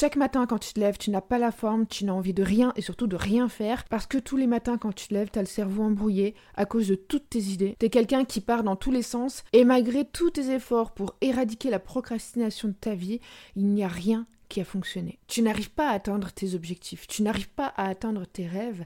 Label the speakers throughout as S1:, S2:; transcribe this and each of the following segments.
S1: Chaque matin quand tu te lèves, tu n'as pas la forme, tu n'as envie de rien et surtout de rien faire parce que tous les matins quand tu te lèves, tu as le cerveau embrouillé à cause de toutes tes idées. Tu es quelqu'un qui part dans tous les sens et malgré tous tes efforts pour éradiquer la procrastination de ta vie, il n'y a rien qui a fonctionné. Tu n'arrives pas à atteindre tes objectifs, tu n'arrives pas à atteindre tes rêves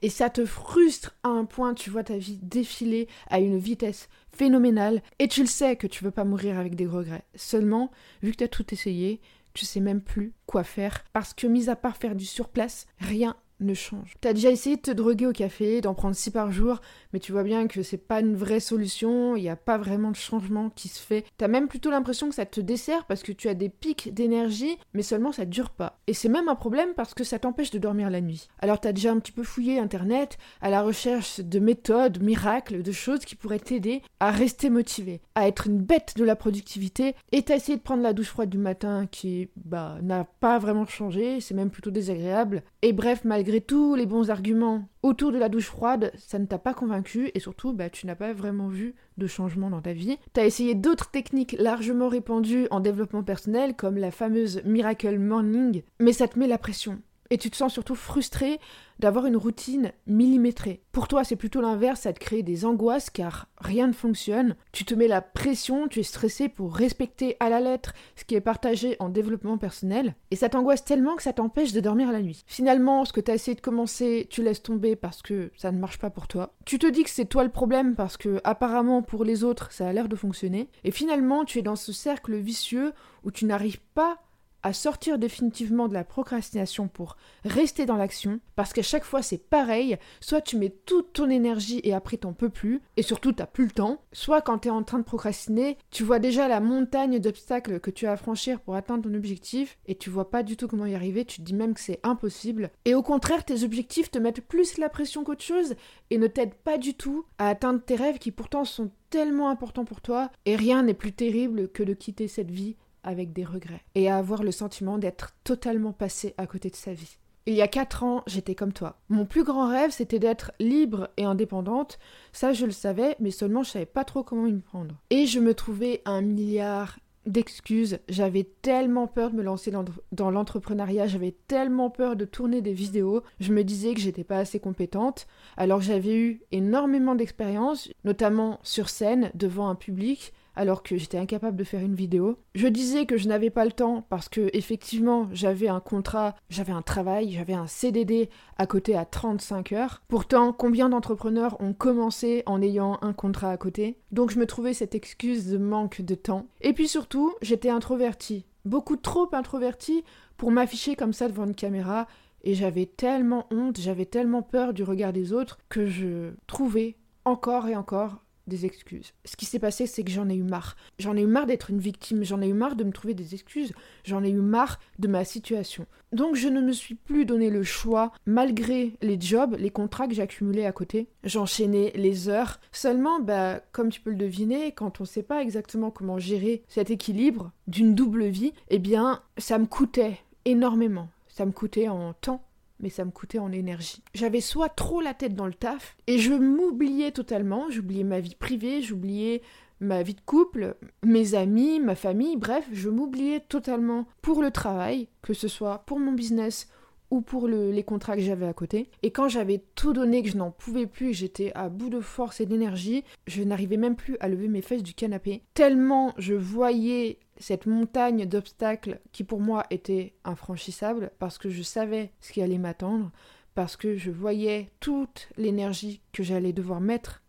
S1: et ça te frustre à un point, tu vois ta vie défiler à une vitesse phénoménale et tu le sais que tu veux pas mourir avec des regrets. Seulement, vu que tu as tout essayé, tu sais même plus quoi faire. Parce que mis à part faire du surplace, rien ne change. T'as déjà essayé de te droguer au café, d'en prendre 6 par jour, mais tu vois bien que c'est pas une vraie solution, il n'y a pas vraiment de changement qui se fait. T'as même plutôt l'impression que ça te dessert parce que tu as des pics d'énergie, mais seulement ça dure pas. Et c'est même un problème parce que ça t'empêche de dormir la nuit. Alors t'as déjà un petit peu fouillé internet à la recherche de méthodes, miracles, de choses qui pourraient t'aider à rester motivé, à être une bête de la productivité, et t'as essayé de prendre la douche froide du matin qui, bah, n'a pas vraiment changé, c'est même plutôt désagréable. Et bref, malgré tous les bons arguments autour de la douche froide, ça ne t'a pas convaincu et surtout, bah, tu n'as pas vraiment vu de changement dans ta vie. Tu as essayé d'autres techniques largement répandues en développement personnel, comme la fameuse Miracle Morning, mais ça te met la pression. Et tu te sens surtout frustré d'avoir une routine millimétrée. Pour toi, c'est plutôt l'inverse, ça te crée des angoisses car rien ne fonctionne. Tu te mets la pression, tu es stressé pour respecter à la lettre ce qui est partagé en développement personnel. Et ça t'angoisse tellement que ça t'empêche de dormir la nuit. Finalement, ce que tu as essayé de commencer, tu laisses tomber parce que ça ne marche pas pour toi. Tu te dis que c'est toi le problème parce que apparemment pour les autres, ça a l'air de fonctionner. Et finalement, tu es dans ce cercle vicieux où tu n'arrives pas à sortir définitivement de la procrastination pour rester dans l'action, parce qu'à chaque fois c'est pareil, soit tu mets toute ton énergie et après t'en peux plus, et surtout t'as plus le temps, soit quand t'es en train de procrastiner, tu vois déjà la montagne d'obstacles que tu as à franchir pour atteindre ton objectif, et tu vois pas du tout comment y arriver, tu te dis même que c'est impossible, et au contraire tes objectifs te mettent plus la pression qu'autre chose, et ne t'aident pas du tout à atteindre tes rêves qui pourtant sont tellement importants pour toi, et rien n'est plus terrible que de quitter cette vie avec des regrets et à avoir le sentiment d'être totalement passé à côté de sa vie. Il y a quatre ans, j'étais comme toi. Mon plus grand rêve, c'était d'être libre et indépendante. Ça, je le savais, mais seulement je savais pas trop comment y prendre. Et je me trouvais un milliard d'excuses. J'avais tellement peur de me lancer dans, l'entrepreneuriat, j'avais tellement peur de tourner des vidéos. Je me disais que j'étais pas assez compétente, alors j'avais eu énormément d'expérience, notamment sur scène, devant un public alors que j'étais incapable de faire une vidéo. Je disais que je n'avais pas le temps parce que effectivement j'avais un contrat, j'avais un travail, j'avais un CDD à côté à 35 heures. Pourtant, combien d'entrepreneurs ont commencé en ayant un contrat à côté? Donc je me trouvais cette excuse de manque de temps. Et puis surtout, j'étais introvertie, beaucoup trop introvertie pour m'afficher comme ça devant une caméra et j'avais tellement honte, j'avais tellement peur du regard des autres que je trouvais encore et encore des excuses. Ce qui s'est passé, c'est que j'en ai eu marre. J'en ai eu marre d'être une victime, j'en ai eu marre de me trouver des excuses, j'en ai eu marre de ma situation. Donc je ne me suis plus donné le choix, malgré les jobs, les contrats que j'accumulais à côté. J'enchaînais les heures. Seulement, bah, comme tu peux le deviner, quand on ne sait pas exactement comment gérer cet équilibre d'une double vie, eh bien, ça me coûtait énormément. Ça me coûtait en temps, mais ça me coûtait en énergie. J'avais soit trop la tête dans le taf, et je m'oubliais totalement, j'oubliais ma vie privée, j'oubliais ma vie de couple, mes amis, ma famille, bref, je m'oubliais totalement pour le travail, que ce soit pour mon business ou pour les contrats que j'avais à côté. Et quand j'avais tout donné, que je n'en pouvais plus, j'étais à bout de force et d'énergie, je n'arrivais même plus à lever mes fesses du canapé. Tellement je voyais cette montagne d'obstacles qui pour moi était infranchissable parce que je savais ce qui allait m'attendre, parce que je voyais toute l'énergie que j'allais devoir mettre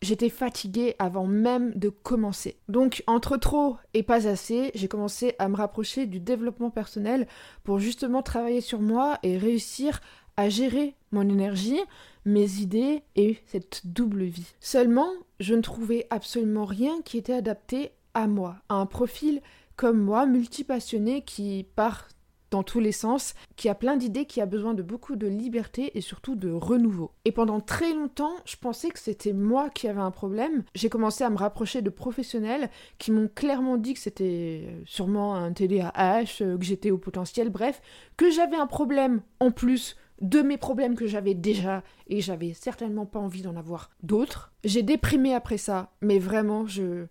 S1: J'étais fatiguée avant même de commencer. Donc entre trop et pas assez, j'ai commencé à me rapprocher du développement personnel pour justement travailler sur moi et réussir à gérer mon énergie, mes idées et cette double vie. Seulement, je ne trouvais absolument rien qui était adapté à moi, à un profil comme moi, multipassionné, qui part dans tous les sens, qui a plein d'idées, qui a besoin de beaucoup de liberté et surtout de renouveau. Et pendant très longtemps, je pensais que c'était moi qui avais un problème. J'ai commencé à me rapprocher de professionnels qui m'ont clairement dit que c'était sûrement un TDAH, euh, que j'étais au potentiel, bref, que j'avais un problème en plus de mes problèmes que j'avais déjà et j'avais certainement pas envie d'en avoir d'autres. J'ai déprimé après ça, mais vraiment je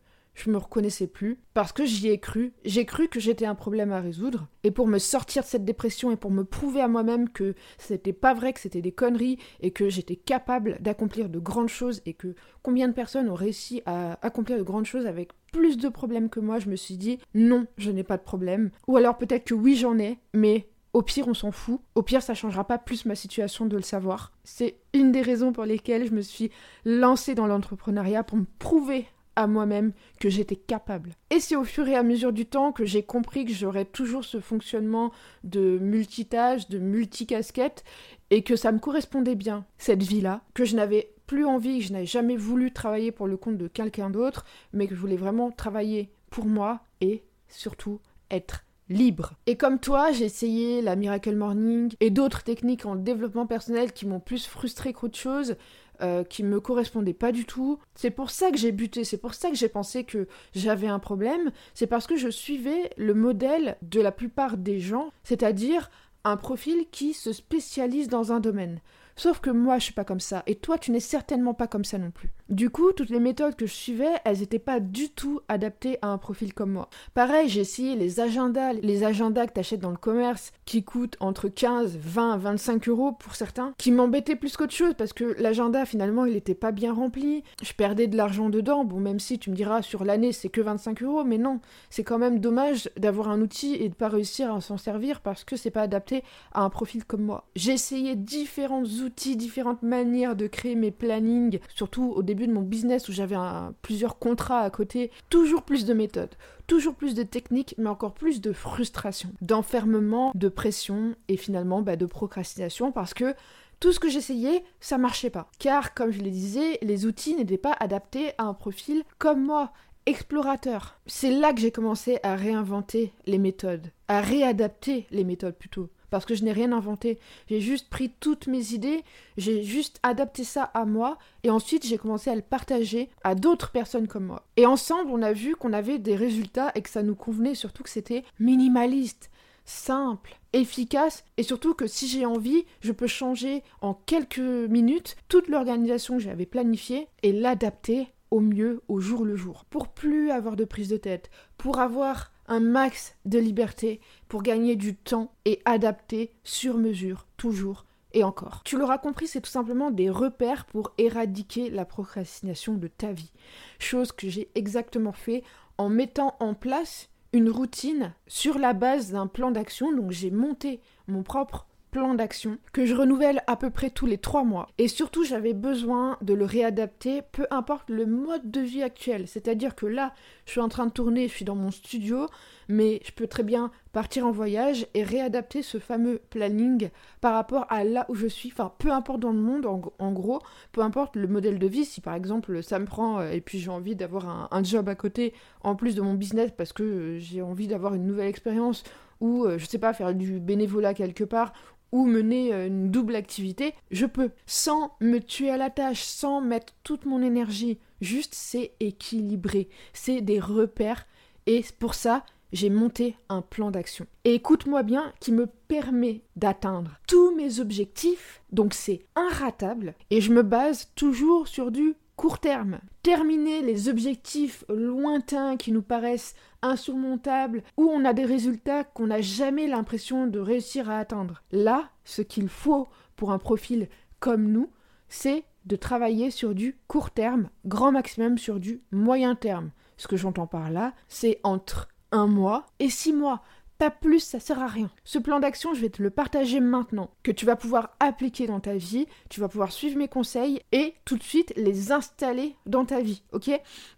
S1: je me reconnaissais plus parce que j'y ai cru. J'ai cru que j'étais un problème à résoudre. Et pour me sortir de cette dépression et pour me prouver à moi-même que c'était pas vrai, que c'était des conneries et que j'étais capable d'accomplir de grandes choses et que combien de personnes ont réussi à accomplir de grandes choses avec plus de problèmes que moi, je me suis dit non, je n'ai pas de problème. Ou alors peut-être que oui, j'en ai, mais au pire, on s'en fout. Au pire, ça changera pas plus ma situation de le savoir. C'est une des raisons pour lesquelles je me suis lancée dans l'entrepreneuriat pour me prouver à moi-même que j'étais capable. Et c'est au fur et à mesure du temps que j'ai compris que j'aurais toujours ce fonctionnement de multitâche, de multicasquette, et que ça me correspondait bien, cette vie-là, que je n'avais plus envie, que je n'avais jamais voulu travailler pour le compte de quelqu'un d'autre, mais que je voulais vraiment travailler pour moi et surtout être libre. Et comme toi, j'ai essayé la Miracle Morning et d'autres techniques en développement personnel qui m'ont plus frustré qu'autre chose, euh, qui me correspondaient pas du tout. C'est pour ça que j'ai buté, c'est pour ça que j'ai pensé que j'avais un problème, c'est parce que je suivais le modèle de la plupart des gens, c'est-à-dire un profil qui se spécialise dans un domaine. Sauf que moi, je suis pas comme ça, et toi, tu n'es certainement pas comme ça non plus. Du coup, toutes les méthodes que je suivais, elles n'étaient pas du tout adaptées à un profil comme moi. Pareil, j'ai essayé les agendas, les agendas que t'achètes dans le commerce, qui coûtent entre 15, 20, 25 euros pour certains, qui m'embêtaient plus qu'autre chose, parce que l'agenda, finalement, il n'était pas bien rempli, je perdais de l'argent dedans, bon, même si tu me diras, sur l'année, c'est que 25 euros, mais non, c'est quand même dommage d'avoir un outil et de pas réussir à s'en servir parce que c'est pas adapté à un profil comme moi. J'ai essayé différents outils, différentes manières de créer mes plannings, surtout au début de mon business où j'avais plusieurs contrats à côté, toujours plus de méthodes, toujours plus de techniques, mais encore plus de frustration, d'enfermement, de pression et finalement bah, de procrastination parce que tout ce que j'essayais, ça marchait pas. Car, comme je le disais, les outils n'étaient pas adaptés à un profil comme moi, explorateur. C'est là que j'ai commencé à réinventer les méthodes, à réadapter les méthodes plutôt parce que je n'ai rien inventé. J'ai juste pris toutes mes idées, j'ai juste adapté ça à moi, et ensuite j'ai commencé à le partager à d'autres personnes comme moi. Et ensemble, on a vu qu'on avait des résultats et que ça nous convenait, surtout que c'était minimaliste, simple, efficace, et surtout que si j'ai envie, je peux changer en quelques minutes toute l'organisation que j'avais planifiée et l'adapter au mieux au jour le jour, pour plus avoir de prise de tête, pour avoir un max de liberté pour gagner du temps et adapter sur mesure, toujours et encore. Tu l'auras compris, c'est tout simplement des repères pour éradiquer la procrastination de ta vie. Chose que j'ai exactement fait en mettant en place une routine sur la base d'un plan d'action. Donc j'ai monté mon propre plan d'action que je renouvelle à peu près tous les trois mois. Et surtout, j'avais besoin de le réadapter, peu importe le mode de vie actuel. C'est-à-dire que là, je suis en train de tourner, je suis dans mon studio, mais je peux très bien partir en voyage et réadapter ce fameux planning par rapport à là où je suis. Enfin, peu importe dans le monde, en, gros, peu importe le modèle de vie. Si par exemple ça me prend euh, et puis j'ai envie d'avoir un, job à côté en plus de mon business parce que euh, j'ai envie d'avoir une nouvelle expérience ou euh, je sais pas faire du bénévolat quelque part ou mener euh, une double activité, je peux, sans me tuer à la tâche, sans mettre toute mon énergie. Juste, c'est équilibré, c'est des repères, et pour ça, j'ai monté un plan d'action. Et écoute-moi bien, qui me permet d'atteindre tous mes objectifs, donc c'est inratable, et je me base toujours sur du court terme. Terminer les objectifs lointains qui nous paraissent insurmontables, où on a des résultats qu'on n'a jamais l'impression de réussir à atteindre. Là, ce qu'il faut pour un profil comme nous, c'est de travailler sur du court terme, grand maximum sur du moyen terme. Ce que j'entends par là, c'est entre un mois et six mois. Pas plus, ça sert à rien. Ce plan d'action, je vais te le partager maintenant, que tu vas pouvoir appliquer dans ta vie, tu vas pouvoir suivre mes conseils et tout de suite les installer dans ta vie, ok?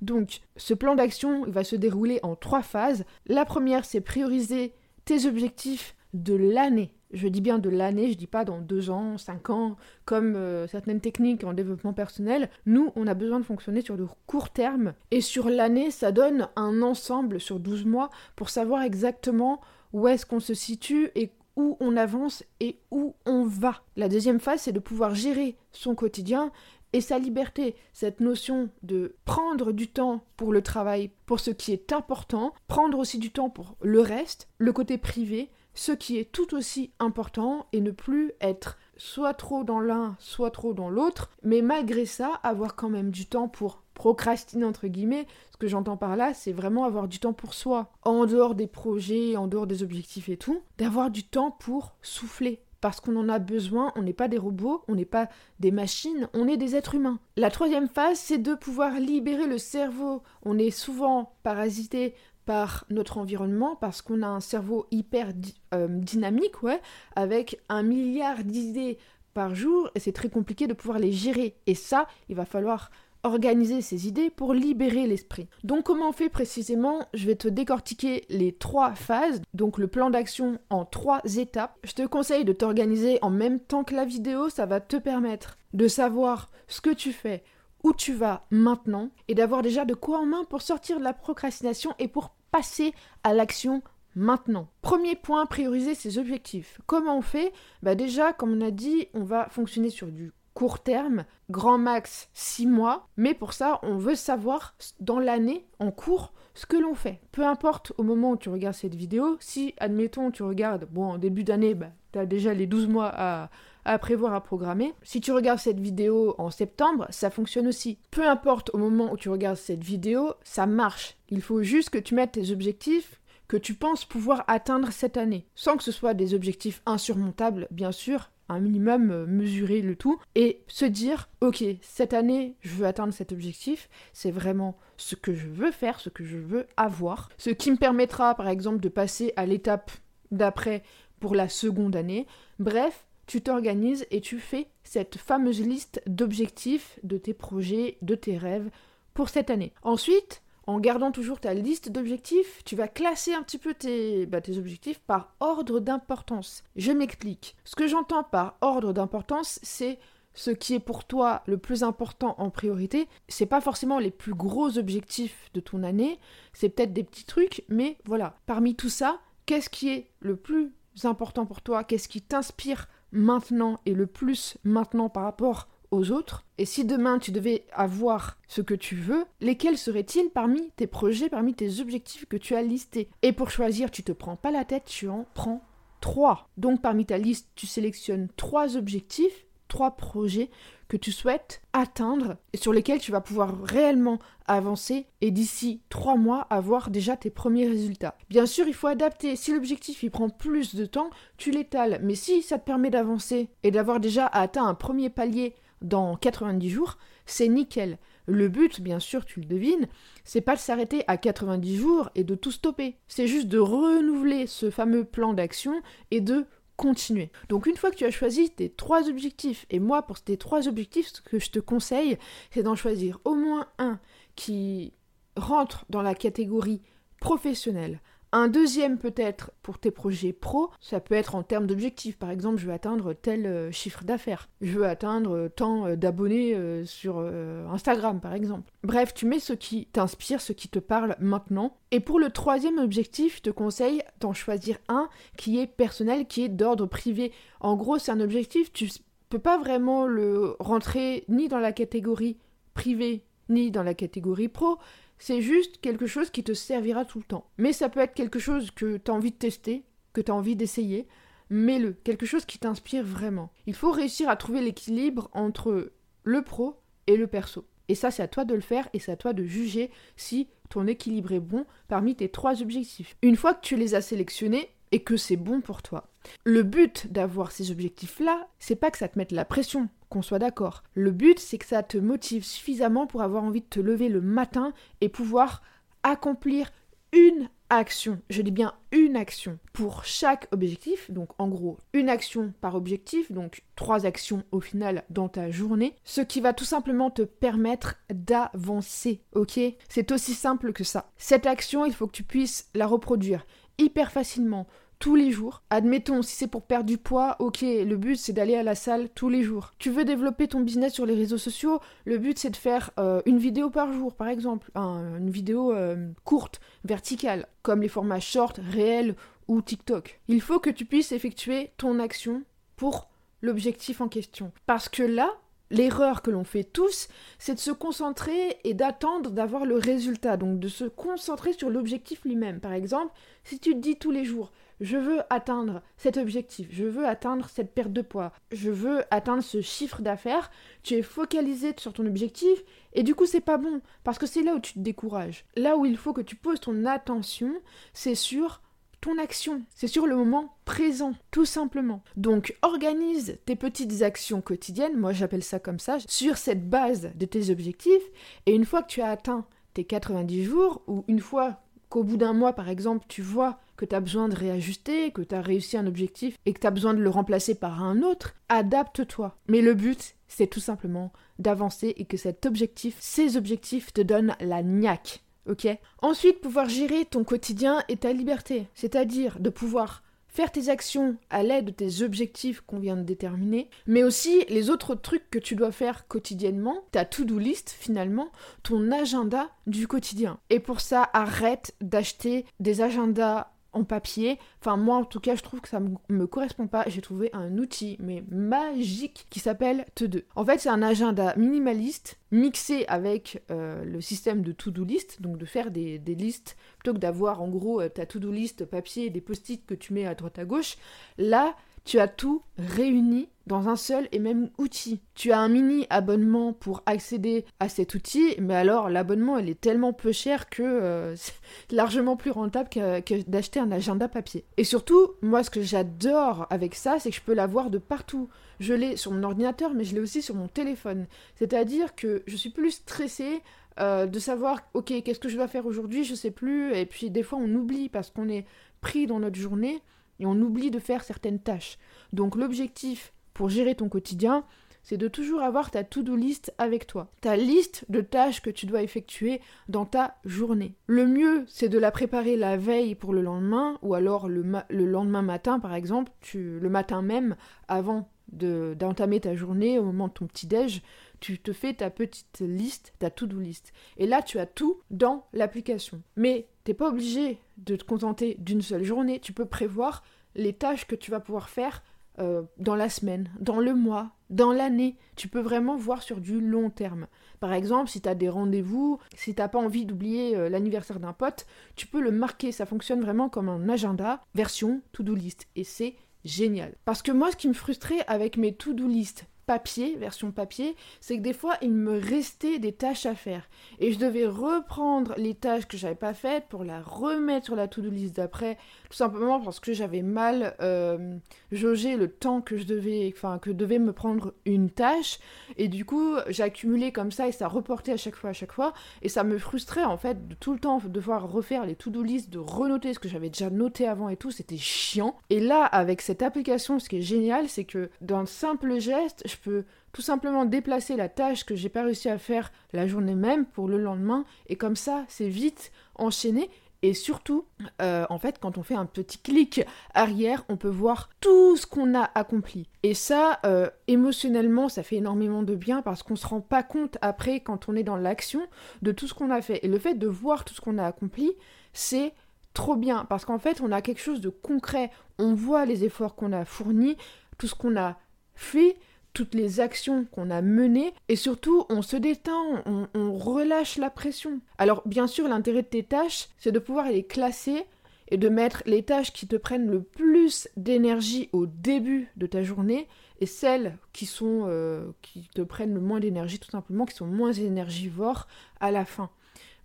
S1: Donc, ce plan d'action, va se dérouler en trois phases. La première, c'est prioriser tes objectifs de l'année. Je dis bien de l'année, je dis pas dans deux ans, cinq ans, comme euh, certaines techniques en développement personnel. Nous, on a besoin de fonctionner sur de court terme. Et sur l'année, ça donne un ensemble sur 12 mois pour savoir exactement où est-ce qu'on se situe et où on avance et où on va. La deuxième phase, c'est de pouvoir gérer son quotidien et sa liberté, cette notion de prendre du temps pour le travail, pour ce qui est important, prendre aussi du temps pour le reste, le côté privé, ce qui est tout aussi important et ne plus être soit trop dans l'un, soit trop dans l'autre, mais malgré ça, avoir quand même du temps pour procrastiner entre guillemets, ce que j'entends par là, c'est vraiment avoir du temps pour soi, en dehors des projets, en dehors des objectifs et tout, d'avoir du temps pour souffler. Parce qu'on en a besoin, on n'est pas des robots, on n'est pas des machines, on est des êtres humains. La troisième phase, c'est de pouvoir libérer le cerveau. On est souvent parasité par notre environnement parce qu'on a un cerveau hyper euh, dynamique, ouais, avec un milliard d'idées par jour et c'est très compliqué de pouvoir les gérer. Et ça, il va falloir organiser ses idées pour libérer l'esprit. Donc comment on fait précisément? Je vais te décortiquer les trois phases, donc le plan d'action en trois étapes. Je te conseille de t'organiser en même temps que la vidéo, ça va te permettre de savoir ce que tu fais, où tu vas maintenant, et d'avoir déjà de quoi en main pour sortir de la procrastination et pour passer à l'action maintenant. Premier point, prioriser ses objectifs. Comment on fait? Bah déjà, comme on a dit, on va fonctionner sur du court terme, grand max 6 mois, mais pour ça, on veut savoir dans l'année en cours ce que l'on fait. Peu importe au moment où tu regardes cette vidéo, si, admettons, tu regardes, bon, en début d'année, bah, tu as déjà les 12 mois à, à prévoir, à programmer. Si tu regardes cette vidéo en septembre, ça fonctionne aussi. Peu importe au moment où tu regardes cette vidéo, ça marche. Il faut juste que tu mettes tes objectifs que tu penses pouvoir atteindre cette année, sans que ce soit des objectifs insurmontables, bien sûr, un minimum euh, mesurer le tout et se dire ok cette année je veux atteindre cet objectif c'est vraiment ce que je veux faire ce que je veux avoir ce qui me permettra par exemple de passer à l'étape d'après pour la seconde année bref tu t'organises et tu fais cette fameuse liste d'objectifs de tes projets de tes rêves pour cette année ensuite en gardant toujours ta liste d'objectifs, tu vas classer un petit peu tes, bah, tes objectifs par ordre d'importance. Je m'explique. Ce que j'entends par ordre d'importance, c'est ce qui est pour toi le plus important en priorité. C'est pas forcément les plus gros objectifs de ton année, c'est peut-être des petits trucs, mais voilà. Parmi tout ça, qu'est-ce qui est le plus important pour toi? Qu'est-ce qui t'inspire maintenant et le plus maintenant par rapport aux autres Et si demain tu devais avoir ce que tu veux, lesquels seraient-ils parmi tes projets, parmi tes objectifs que tu as listés? Et pour choisir, tu te prends pas la tête, tu en prends trois. Donc parmi ta liste, tu sélectionnes trois objectifs, trois projets tu souhaites atteindre et sur lesquels tu vas pouvoir réellement avancer et d'ici trois mois avoir déjà tes premiers résultats. Bien sûr, il faut adapter. Si l'objectif il prend plus de temps, tu l'étales. Mais si ça te permet d'avancer et d'avoir déjà atteint un premier palier dans 90 jours, c'est nickel. Le but, bien sûr, tu le devines, c'est pas de s'arrêter à 90 jours et de tout stopper. C'est juste de renouveler ce fameux plan d'action et de continuer. Donc une fois que tu as choisi tes trois objectifs, et moi pour tes trois objectifs, ce que je te conseille, c'est d'en choisir au moins un qui rentre dans la catégorie professionnelle, un deuxième peut-être pour tes projets pro, ça peut être en termes d'objectifs. Par exemple, je veux atteindre tel euh, chiffre d'affaires. Je veux atteindre euh, tant euh, d'abonnés sur Instagram, par exemple. Bref, tu mets ce qui t'inspire, ce qui te parle maintenant. Et pour le troisième objectif, je te conseille d'en choisir un qui est personnel, qui est d'ordre privé. En gros, c'est un objectif, tu peux pas vraiment le rentrer ni dans la catégorie privée ni dans la catégorie pro. C'est juste quelque chose qui te servira tout le temps. Mais ça peut être quelque chose que tu as envie de tester, que tu as envie d'essayer. Mets-le, quelque chose qui t'inspire vraiment. Il faut réussir à trouver l'équilibre entre le pro et le perso. Et ça, c'est à toi de le faire et c'est à toi de juger si ton équilibre est bon parmi tes trois objectifs. Une fois que tu les as sélectionnés et que c'est bon pour toi, le but d'avoir ces objectifs-là, c'est pas que ça te mette la pression, qu'on soit d'accord. Le but, c'est que ça te motive suffisamment pour avoir envie de te lever le matin et pouvoir accomplir une action. Je dis bien une action pour chaque objectif. Donc en gros, une action par objectif, donc trois actions au final dans ta journée, ce qui va tout simplement te permettre d'avancer. Ok? C'est aussi simple que ça. Cette action, il faut que tu puisses la reproduire hyper facilement tous les jours. Admettons, si c'est pour perdre du poids, ok, le but c'est d'aller à la salle tous les jours. Tu veux développer ton business sur les réseaux sociaux, le but c'est de faire euh, une vidéo par jour, par exemple, une vidéo euh, courte, verticale, comme les formats short, réels ou TikTok. Il faut que tu puisses effectuer ton action pour l'objectif en question. Parce que là, L'erreur que l'on fait tous, c'est de se concentrer et d'attendre d'avoir le résultat, donc de se concentrer sur l'objectif lui-même. Par exemple, si tu te dis tous les jours, je veux atteindre cet objectif, je veux atteindre cette perte de poids, je veux atteindre ce chiffre d'affaires, tu es focalisé sur ton objectif et du coup c'est pas bon parce que c'est là où tu te décourages. Là où il faut que tu poses ton attention, c'est sur ton action, c'est sur le moment présent, tout simplement. Donc organise tes petites actions quotidiennes, moi j'appelle ça comme ça, sur cette base de tes objectifs, et une fois que tu as atteint tes 90 jours, ou une fois qu'au bout d'un mois par exemple tu vois que tu as besoin de réajuster, que tu as réussi un objectif et que tu as besoin de le remplacer par un autre, adapte-toi. Mais le but, c'est tout simplement d'avancer et que cet objectif, ces objectifs te donnent la niaque ok? Ensuite, pouvoir gérer ton quotidien et ta liberté, c'est-à-dire de pouvoir faire tes actions à l'aide de tes objectifs qu'on vient de déterminer, mais aussi les autres trucs que tu dois faire quotidiennement, ta to-do list finalement, ton agenda du quotidien. Et pour ça, arrête d'acheter des agendas en papier. Enfin, moi, en tout cas, je trouve que ça me, me correspond pas. J'ai trouvé un outil, mais magique, qui s'appelle Te2. En fait, c'est un agenda minimaliste mixé avec euh, le système de to-do list, donc de faire des, des listes, plutôt que d'avoir en gros euh, ta to-do list papier, des post-it que tu mets à droite à gauche. Là, tu as tout réuni dans un seul et même outil. Tu as un mini abonnement pour accéder à cet outil, mais alors l'abonnement il est tellement peu cher que euh, c'est largement plus rentable que, d'acheter un agenda papier. Et surtout, moi ce que j'adore avec ça, c'est que je peux l'avoir de partout. Je l'ai sur mon ordinateur, mais je l'ai aussi sur mon téléphone. C'est-à-dire que je suis plus stressée euh, de savoir, ok, qu'est-ce que je dois faire aujourd'hui, je sais plus, et puis des fois on oublie parce qu'on est pris dans notre journée et on oublie de faire certaines tâches. Donc l'objectif pour gérer ton quotidien, c'est de toujours avoir ta to-do list avec toi, ta liste de tâches que tu dois effectuer dans ta journée. Le mieux, c'est de la préparer la veille pour le lendemain, ou alors le, le lendemain matin, par exemple, le matin même, avant d'entamer ta journée, au moment de ton petit-déj, tu te fais ta petite liste, ta to-do list. Et là, tu as tout dans l'application. Mais t'es pas obligé de te contenter d'une seule journée, tu peux prévoir les tâches que tu vas pouvoir faire euh, dans la semaine, dans le mois, dans l'année. Tu peux vraiment voir sur du long terme. Par exemple, si tu as des rendez-vous, si t'as pas envie d'oublier euh, l'anniversaire d'un pote, tu peux le marquer. Ça fonctionne vraiment comme un agenda version to-do list. Et c'est génial. Parce que moi, ce qui me frustrait avec mes to-do list papier, version papier, c'est que des fois il me restait des tâches à faire. Et je devais reprendre les tâches que j'avais pas faites pour la remettre sur la to-do list d'après, tout simplement parce que j'avais mal euh, jaugé le temps que je devais, enfin que devait me prendre une tâche et du coup j'ai accumulé comme ça et ça reportait à chaque fois à chaque fois. Et ça me frustrait en fait de tout le temps devoir refaire les to-do list, de renoter ce que j'avais déjà noté avant et tout, c'était chiant. Et là avec cette application, ce qui est génial, c'est que d'un simple geste je peux tout simplement déplacer la tâche que j'ai pas réussi à faire la journée même pour le lendemain. Et comme ça c'est vite enchaîné et surtout, euh, en fait, quand on fait un petit clic arrière, on peut voir tout ce qu'on a accompli. Et ça, euh, émotionnellement, ça fait énormément de bien parce qu'on se rend pas compte après, quand on est dans l'action, de tout ce qu'on a fait. Et le fait de voir tout ce qu'on a accompli, c'est trop bien parce qu'en fait, on a quelque chose de concret. On voit les efforts qu'on a fournis, tout ce qu'on a fait, toutes les actions qu'on a menées et surtout on se détend, on, relâche la pression. Alors bien sûr l'intérêt de tes tâches c'est de pouvoir les classer et de mettre les tâches qui te prennent le plus d'énergie au début de ta journée et celles qui sont euh, qui te prennent le moins d'énergie tout simplement qui sont moins énergivores à la fin.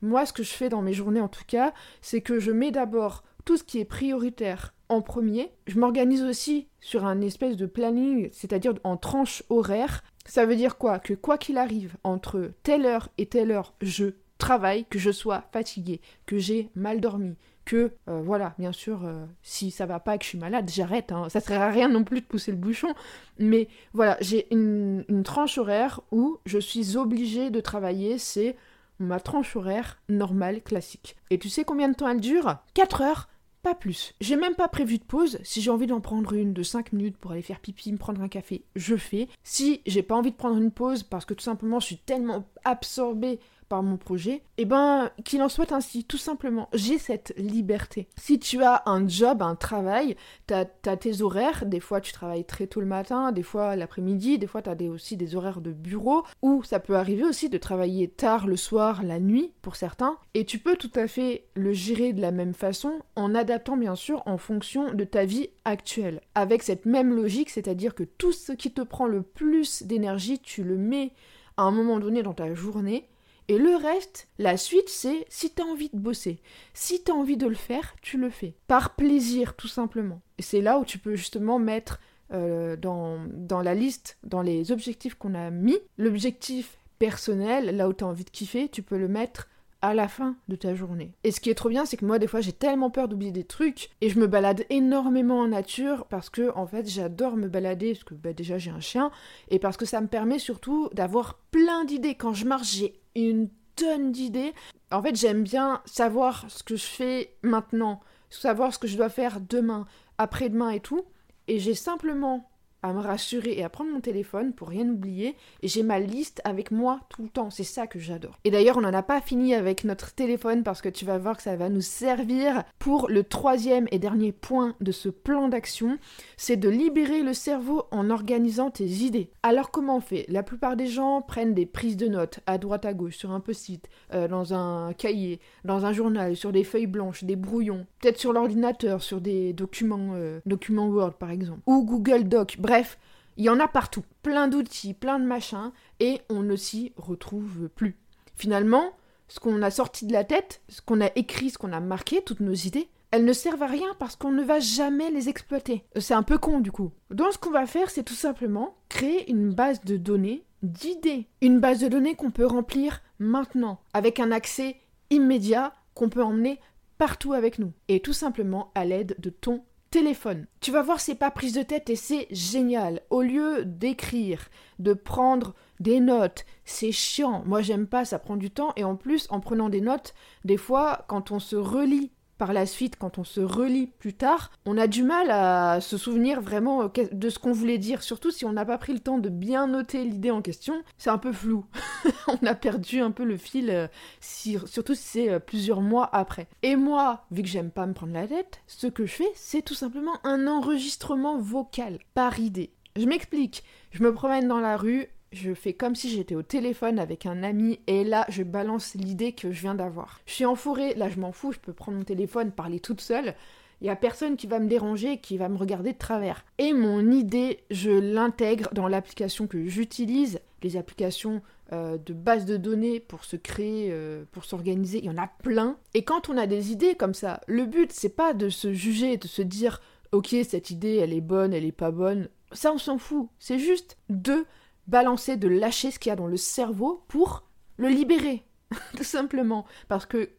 S1: Moi ce que je fais dans mes journées en tout cas c'est que je mets d'abord tout ce qui est prioritaire en premier. Je m'organise aussi sur un espèce de planning, c'est-à-dire en tranche horaire. Ça veut dire quoi? Que quoi qu'il arrive, entre telle heure et telle heure, je travaille, que je sois fatiguée, que j'ai mal dormi, que euh, voilà, bien sûr, euh, si ça va pas que je suis malade, j'arrête. Hein. Ça sert à rien non plus de pousser le bouchon. Mais voilà, j'ai une, une tranche horaire où je suis obligée de travailler. C'est ma tranche horaire normale, classique. Et tu sais combien de temps elle dure? 4 heures pas plus. J'ai même pas prévu de pause. Si j'ai envie d'en prendre une de 5 minutes pour aller faire pipi, me prendre un café, je fais. Si j'ai pas envie de prendre une pause parce que tout simplement je suis tellement absorbée par mon projet, eh ben qu'il en soit ainsi, tout simplement. J'ai cette liberté. Si tu as un job, un travail, tu as, tes horaires, des fois tu travailles très tôt le matin, des fois l'après-midi, des fois tu as aussi des horaires de bureau, ou ça peut arriver aussi de travailler tard le soir, la nuit pour certains, et tu peux tout à fait le gérer de la même façon en adaptant bien sûr en fonction de ta vie actuelle. Avec cette même logique, c'est-à-dire que tout ce qui te prend le plus d'énergie, tu le mets à un moment donné dans ta journée, et le reste, la suite, c'est si tu as envie de bosser, si tu as envie de le faire, tu le fais. Par plaisir, tout simplement. Et c'est là où tu peux justement mettre euh, dans, dans la liste, dans les objectifs qu'on a mis, l'objectif personnel, là où tu as envie de kiffer, tu peux le mettre à la fin de ta journée. Et ce qui est trop bien, c'est que moi, des fois, j'ai tellement peur d'oublier des trucs et je me balade énormément en nature parce que, en fait, j'adore me balader parce que bah, déjà j'ai un chien et parce que ça me permet surtout d'avoir plein d'idées. Quand je marche, j'ai une tonne d'idées. En fait, j'aime bien savoir ce que je fais maintenant, savoir ce que je dois faire demain, après-demain et tout. Et j'ai simplement à me rassurer et à prendre mon téléphone pour rien oublier. J'ai ma liste avec moi tout le temps. C'est ça que j'adore. Et d'ailleurs, on n'en a pas fini avec notre téléphone parce que tu vas voir que ça va nous servir pour le troisième et dernier point de ce plan d'action. C'est de libérer le cerveau en organisant tes idées. Alors comment on fait? La plupart des gens prennent des prises de notes à droite à gauche sur un post-it, euh, dans un cahier, dans un journal, sur des feuilles blanches, des brouillons, peut-être sur l'ordinateur, sur des documents, euh, Word par exemple, ou Google Doc Bref, il y en a partout, plein d'outils, plein de machins, et on ne s'y retrouve plus. Finalement, ce qu'on a sorti de la tête, ce qu'on a écrit, ce qu'on a marqué, toutes nos idées, elles ne servent à rien parce qu'on ne va jamais les exploiter. C'est un peu con du coup. Donc ce qu'on va faire, c'est tout simplement créer une base de données d'idées. Une base de données qu'on peut remplir maintenant, avec un accès immédiat qu'on peut emmener partout avec nous. Et tout simplement à l'aide de ton téléphone. Tu vas voir, c'est pas prise de tête et c'est génial. Au lieu d'écrire, de prendre des notes, c'est chiant. Moi, j'aime pas, ça prend du temps. Et en plus, en prenant des notes, des fois, quand on se relit par la suite, quand on se relit plus tard, on a du mal à se souvenir vraiment euh, de ce qu'on voulait dire, surtout si on n'a pas pris le temps de bien noter l'idée en question, c'est un peu flou. on a perdu un peu le fil, euh, surtout si c'est euh, plusieurs mois après. Et moi, vu que j'aime pas me prendre la tête, ce que je fais, c'est tout simplement un enregistrement vocal par idée. Je m'explique, je me promène dans la rue, je fais comme si j'étais au téléphone avec un ami et là je balance l'idée que je viens d'avoir. Je suis en forêt, là je m'en fous, je peux prendre mon téléphone, parler toute seule. Il y a personne qui va me déranger, qui va me regarder de travers. Et mon idée, je l'intègre dans l'application que j'utilise, les applications euh, de base de données pour se créer, euh, pour s'organiser, il y en a plein. Et quand on a des idées comme ça, le but c'est pas de se juger, de se dire ok cette idée elle est bonne, elle est pas bonne. Ça on s'en fout. C'est juste de balancer, de lâcher ce qu'il y a dans le cerveau pour le libérer, tout simplement. Parce que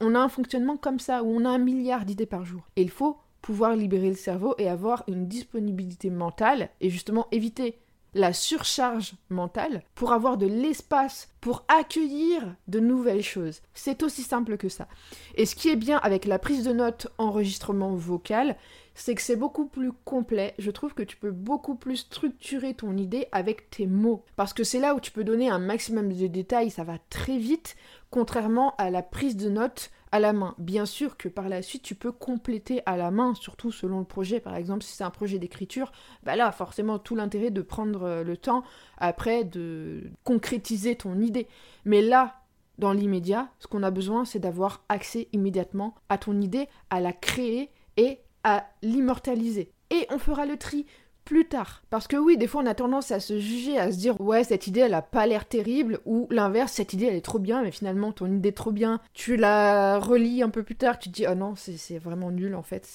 S1: on a un fonctionnement comme ça, où on a un milliard d'idées par jour. Et il faut pouvoir libérer le cerveau et avoir une disponibilité mentale et justement éviter la surcharge mentale pour avoir de l'espace pour accueillir de nouvelles choses. C'est aussi simple que ça. Et ce qui est bien avec la prise de notes enregistrement vocal, c'est que c'est beaucoup plus complet. Je trouve que tu peux beaucoup plus structurer ton idée avec tes mots. Parce que c'est là où tu peux donner un maximum de détails, ça va très vite, contrairement à la prise de notes à la main. Bien sûr que par la suite, tu peux compléter à la main, surtout selon le projet. Par exemple, si c'est un projet d'écriture, bah là, forcément, tout l'intérêt de prendre euh, le temps après de concrétiser ton idée. Mais là, dans l'immédiat, ce qu'on a besoin, c'est d'avoir accès immédiatement à ton idée, à la créer et à l'immortaliser. Et on fera le tri plus tard. Parce que oui, des fois on a tendance à se juger, à se dire ouais cette idée elle a pas l'air terrible, ou l'inverse, cette idée elle est trop bien, mais finalement ton idée est trop bien, tu la relis un peu plus tard, tu te dis oh non c'est vraiment nul en fait,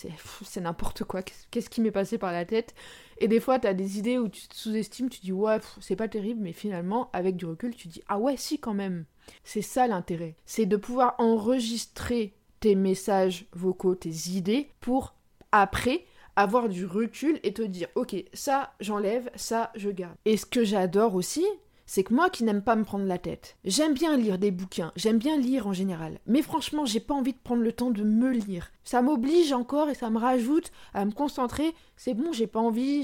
S1: c'est n'importe quoi, qu'est-ce qui m'est passé par la tête? Et des fois t'as des idées où tu te sous-estimes, tu te dis ouais c'est pas terrible, mais finalement avec du recul tu te dis ah ouais si quand même. C'est ça l'intérêt, c'est de pouvoir enregistrer tes messages vocaux, tes idées pour après avoir du recul et te dire ok ça j'enlève, ça je garde. Et ce que j'adore aussi, c'est que moi qui n'aime pas me prendre la tête, j'aime bien lire des bouquins, j'aime bien lire en général, mais franchement j'ai pas envie de prendre le temps de me lire. Ça m'oblige encore et ça me rajoute à me concentrer, c'est bon j'ai pas envie,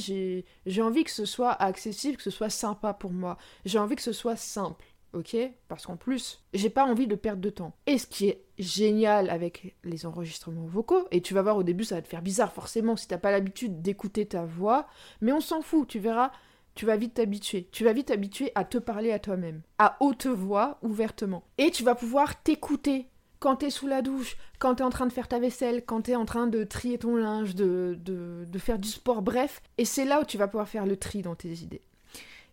S1: j'ai envie que ce soit accessible, que ce soit sympa pour moi, j'ai envie que ce soit simple. Ok Parce qu'en plus, j'ai pas envie de perdre de temps. Et ce qui est génial avec les enregistrements vocaux, et tu vas voir au début ça va te faire bizarre forcément si t'as pas l'habitude d'écouter ta voix, mais on s'en fout, tu verras, tu vas vite t'habituer. Tu vas vite t'habituer à te parler à toi-même, à haute voix, ouvertement. Et tu vas pouvoir t'écouter quand t'es sous la douche, quand t'es en train de faire ta vaisselle, quand t'es en train de trier ton linge, de, de, faire du sport, bref. Et c'est là où tu vas pouvoir faire le tri dans tes idées.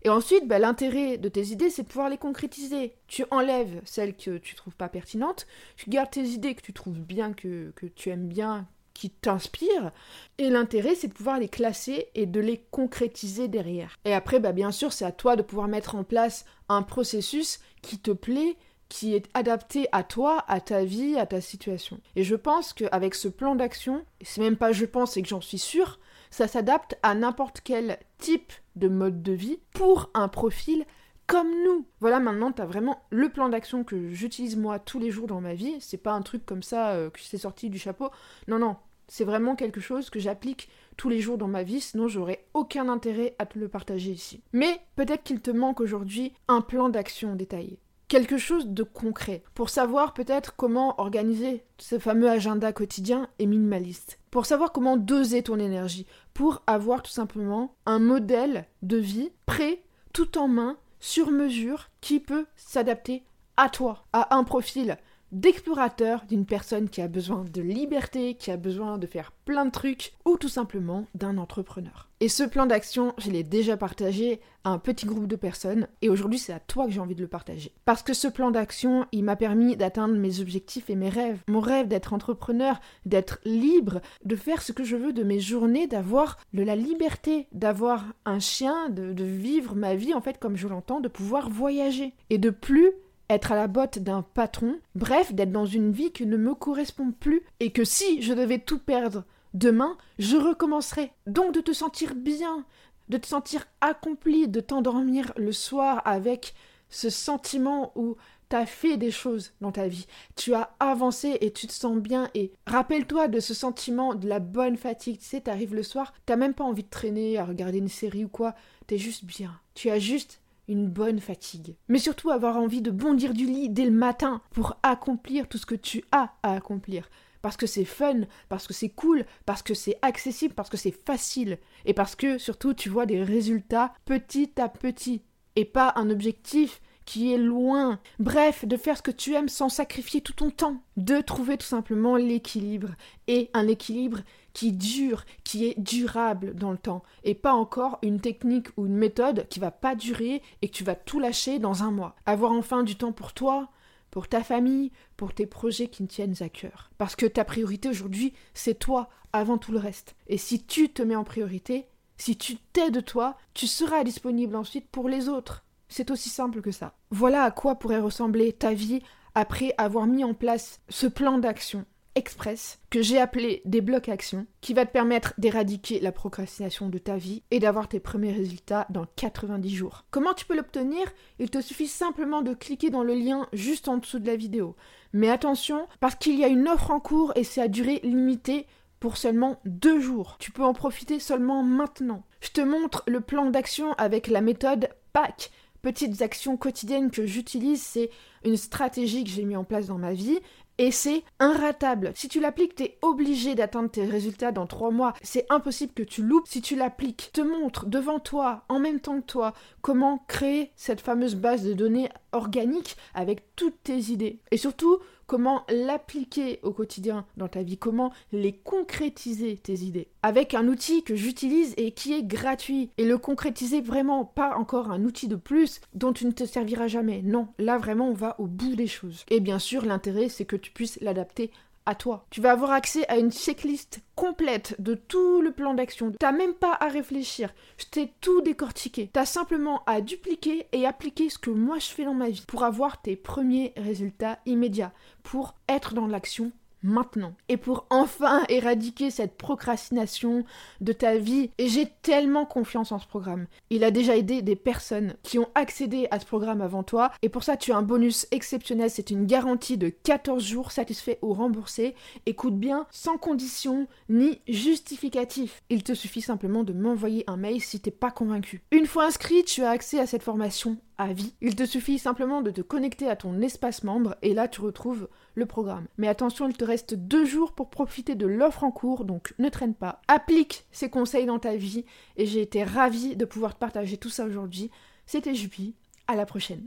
S1: Et ensuite, bah, l'intérêt de tes idées, c'est de pouvoir les concrétiser. Tu enlèves celles que tu trouves pas pertinentes, tu gardes tes idées que tu trouves bien, que, que tu aimes bien, qui t'inspirent. Et l'intérêt, c'est de pouvoir les classer et de les concrétiser derrière. Et après, bah, bien sûr, c'est à toi de pouvoir mettre en place un processus qui te plaît, qui est adapté à toi, à ta vie, à ta situation. Et je pense qu'avec ce plan d'action, c'est même pas je pense, c'est que j'en suis sûre, ça s'adapte à n'importe quel type de mode de vie pour un profil comme nous. Voilà, maintenant, tu as vraiment le plan d'action que j'utilise moi tous les jours dans ma vie. C'est pas un truc comme ça euh, que c'est sorti du chapeau. Non, non, c'est vraiment quelque chose que j'applique tous les jours dans ma vie, sinon j'aurais aucun intérêt à te le partager ici. Mais peut-être qu'il te manque aujourd'hui un plan d'action détaillé quelque chose de concret pour savoir peut-être comment organiser ce fameux agenda quotidien et minimaliste, pour savoir comment doser ton énergie, pour avoir tout simplement un modèle de vie prêt, tout en main, sur mesure, qui peut s'adapter à toi, à un profil d'explorateur, d'une personne qui a besoin de liberté, qui a besoin de faire plein de trucs, ou tout simplement d'un entrepreneur. Et ce plan d'action, je l'ai déjà partagé à un petit groupe de personnes, et aujourd'hui c'est à toi que j'ai envie de le partager. Parce que ce plan d'action, il m'a permis d'atteindre mes objectifs et mes rêves. Mon rêve d'être entrepreneur, d'être libre, de faire ce que je veux de mes journées, d'avoir de la liberté, d'avoir un chien, de, de vivre ma vie en fait comme je l'entends, de pouvoir voyager, et de plus être à la botte d'un patron, bref, d'être dans une vie qui ne me correspond plus et que si je devais tout perdre demain, je recommencerais. Donc de te sentir bien, de te sentir accompli, de t'endormir le soir avec ce sentiment où t'as fait des choses dans ta vie, tu as avancé et tu te sens bien et rappelle-toi de ce sentiment de la bonne fatigue, tu sais, t'arrives le soir, t'as même pas envie de traîner à regarder une série ou quoi, t'es juste bien, tu as juste une bonne fatigue. Mais surtout avoir envie de bondir du lit dès le matin pour accomplir tout ce que tu as à accomplir. Parce que c'est fun, parce que c'est cool, parce que c'est accessible, parce que c'est facile. Et parce que surtout tu vois des résultats petit à petit. Et pas un objectif qui est loin. Bref, de faire ce que tu aimes sans sacrifier tout ton temps. De trouver tout simplement l'équilibre. Et un équilibre qui dure, qui est durable dans le temps, et pas encore une technique ou une méthode qui va pas durer et que tu vas tout lâcher dans un mois. Avoir enfin du temps pour toi, pour ta famille, pour tes projets qui me tiennent à cœur. Parce que ta priorité aujourd'hui, c'est toi avant tout le reste. Et si tu te mets en priorité, si tu t'aides toi, tu seras disponible ensuite pour les autres. C'est aussi simple que ça. Voilà à quoi pourrait ressembler ta vie après avoir mis en place ce plan d'action express que j'ai appelé des blocs actions qui va te permettre d'éradiquer la procrastination de ta vie et d'avoir tes premiers résultats dans 90 jours. Comment tu peux l'obtenir? Il te suffit simplement de cliquer dans le lien juste en dessous de la vidéo. Mais attention, parce qu'il y a une offre en cours et c'est à durée limitée pour seulement deux jours. Tu peux en profiter seulement maintenant. Je te montre le plan d'action avec la méthode PAC. Petites actions quotidiennes que j'utilise, c'est une stratégie que j'ai mis en place dans ma vie et c'est inratable. Si tu l'appliques, t'es obligé d'atteindre tes résultats dans trois mois. C'est impossible que tu loupes si tu l'appliques. Te montre devant toi, en même temps que toi, comment créer cette fameuse base de données organique avec toutes tes idées. Et surtout, comment l'appliquer au quotidien dans ta vie, comment les concrétiser tes idées? Avec un outil que j'utilise et qui est gratuit. Et le concrétiser vraiment pas encore un outil de plus dont tu ne te serviras jamais. Non, là vraiment on va au bout des choses. Et bien sûr l'intérêt c'est que tu puisses l'adapter à toi. Tu vas avoir accès à une checklist complète de tout le plan d'action. T'as même pas à réfléchir. Je t'ai tout décortiqué. T'as simplement à dupliquer et appliquer ce que moi je fais dans ma vie pour avoir tes premiers résultats immédiats, pour être dans l'action maintenant. Et pour enfin éradiquer cette procrastination de ta vie, et j'ai tellement confiance en ce programme. Il a déjà aidé des personnes qui ont accédé à ce programme avant toi, et pour ça tu as un bonus exceptionnel, c'est une garantie de 14 jours satisfait ou remboursé. Écoute bien, sans condition ni justificatif. Il te suffit simplement de m'envoyer un mail si t'es pas convaincu. Une fois inscrit, tu as accès à cette formation à vie. Il te suffit simplement de te connecter à ton espace membre et là tu retrouves le programme. Mais attention, il te reste deux jours pour profiter de l'offre en cours, donc ne traîne pas. Applique ces conseils dans ta vie et j'ai été ravie de pouvoir te partager tout ça aujourd'hui. C'était Jupi, à la prochaine.